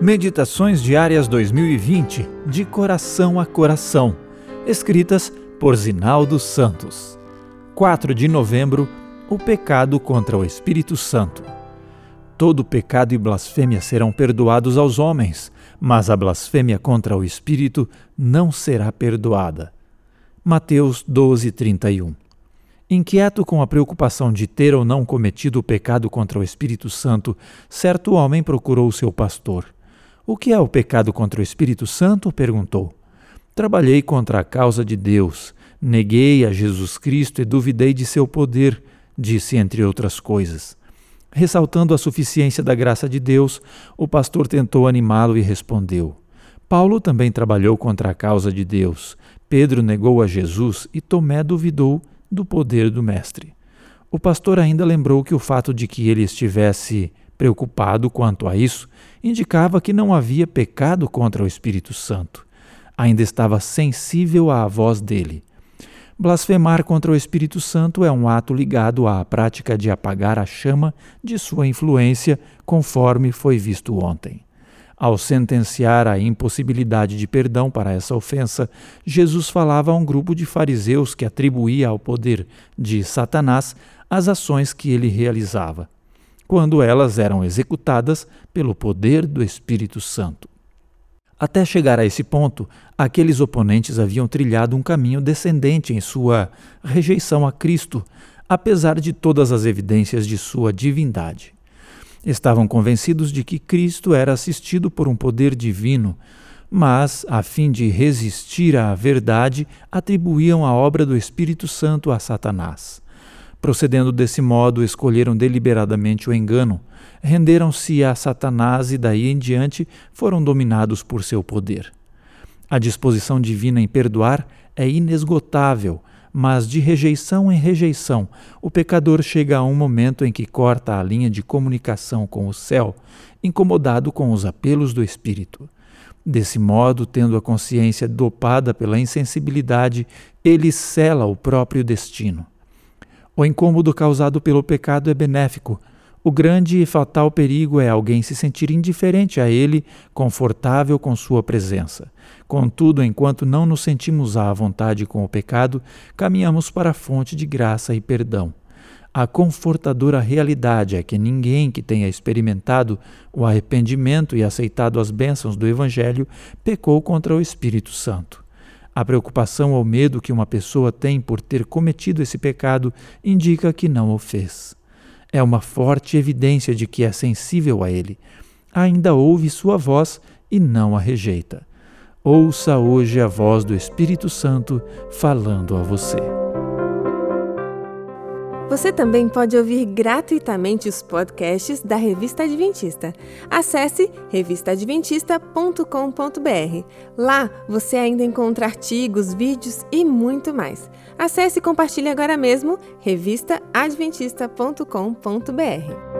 Meditações Diárias 2020 De Coração a Coração, escritas por Zinaldo Santos. 4 de novembro O pecado contra o Espírito Santo. Todo pecado e blasfêmia serão perdoados aos homens, mas a blasfêmia contra o Espírito não será perdoada. Mateus 12, 31 Inquieto com a preocupação de ter ou não cometido o pecado contra o Espírito Santo, certo homem procurou seu pastor. O que é o pecado contra o Espírito Santo? perguntou. Trabalhei contra a causa de Deus, neguei a Jesus Cristo e duvidei de seu poder, disse entre outras coisas. Ressaltando a suficiência da graça de Deus, o pastor tentou animá-lo e respondeu: Paulo também trabalhou contra a causa de Deus. Pedro negou a Jesus e Tomé duvidou do poder do Mestre. O pastor ainda lembrou que o fato de que ele estivesse preocupado quanto a isso indicava que não havia pecado contra o Espírito Santo. Ainda estava sensível à voz dele. Blasfemar contra o Espírito Santo é um ato ligado à prática de apagar a chama de sua influência, conforme foi visto ontem. Ao sentenciar a impossibilidade de perdão para essa ofensa, Jesus falava a um grupo de fariseus que atribuía ao poder de Satanás as ações que ele realizava, quando elas eram executadas pelo poder do Espírito Santo. Até chegar a esse ponto, aqueles oponentes haviam trilhado um caminho descendente em sua rejeição a Cristo, apesar de todas as evidências de sua divindade. Estavam convencidos de que Cristo era assistido por um poder divino, mas, a fim de resistir à verdade, atribuíam a obra do Espírito Santo a Satanás. Procedendo desse modo, escolheram deliberadamente o engano, renderam-se a Satanás e daí em diante foram dominados por seu poder. A disposição divina em perdoar é inesgotável mas de rejeição em rejeição, o pecador chega a um momento em que corta a linha de comunicação com o céu, incomodado com os apelos do espírito. Desse modo, tendo a consciência dopada pela insensibilidade, ele sela o próprio destino. O incômodo causado pelo pecado é benéfico, o grande e fatal perigo é alguém se sentir indiferente a ele, confortável com sua presença. Contudo, enquanto não nos sentimos à vontade com o pecado, caminhamos para a fonte de graça e perdão. A confortadora realidade é que ninguém que tenha experimentado o arrependimento e aceitado as bênçãos do Evangelho pecou contra o Espírito Santo. A preocupação ou medo que uma pessoa tem por ter cometido esse pecado indica que não o fez é uma forte evidência de que é sensível a Ele. Ainda ouve Sua voz e não a rejeita. Ouça hoje a voz do Espírito Santo falando a você. Você também pode ouvir gratuitamente os podcasts da Revista Adventista. Acesse revistaadventista.com.br. Lá você ainda encontra artigos, vídeos e muito mais. Acesse e compartilhe agora mesmo revistaadventista.com.br.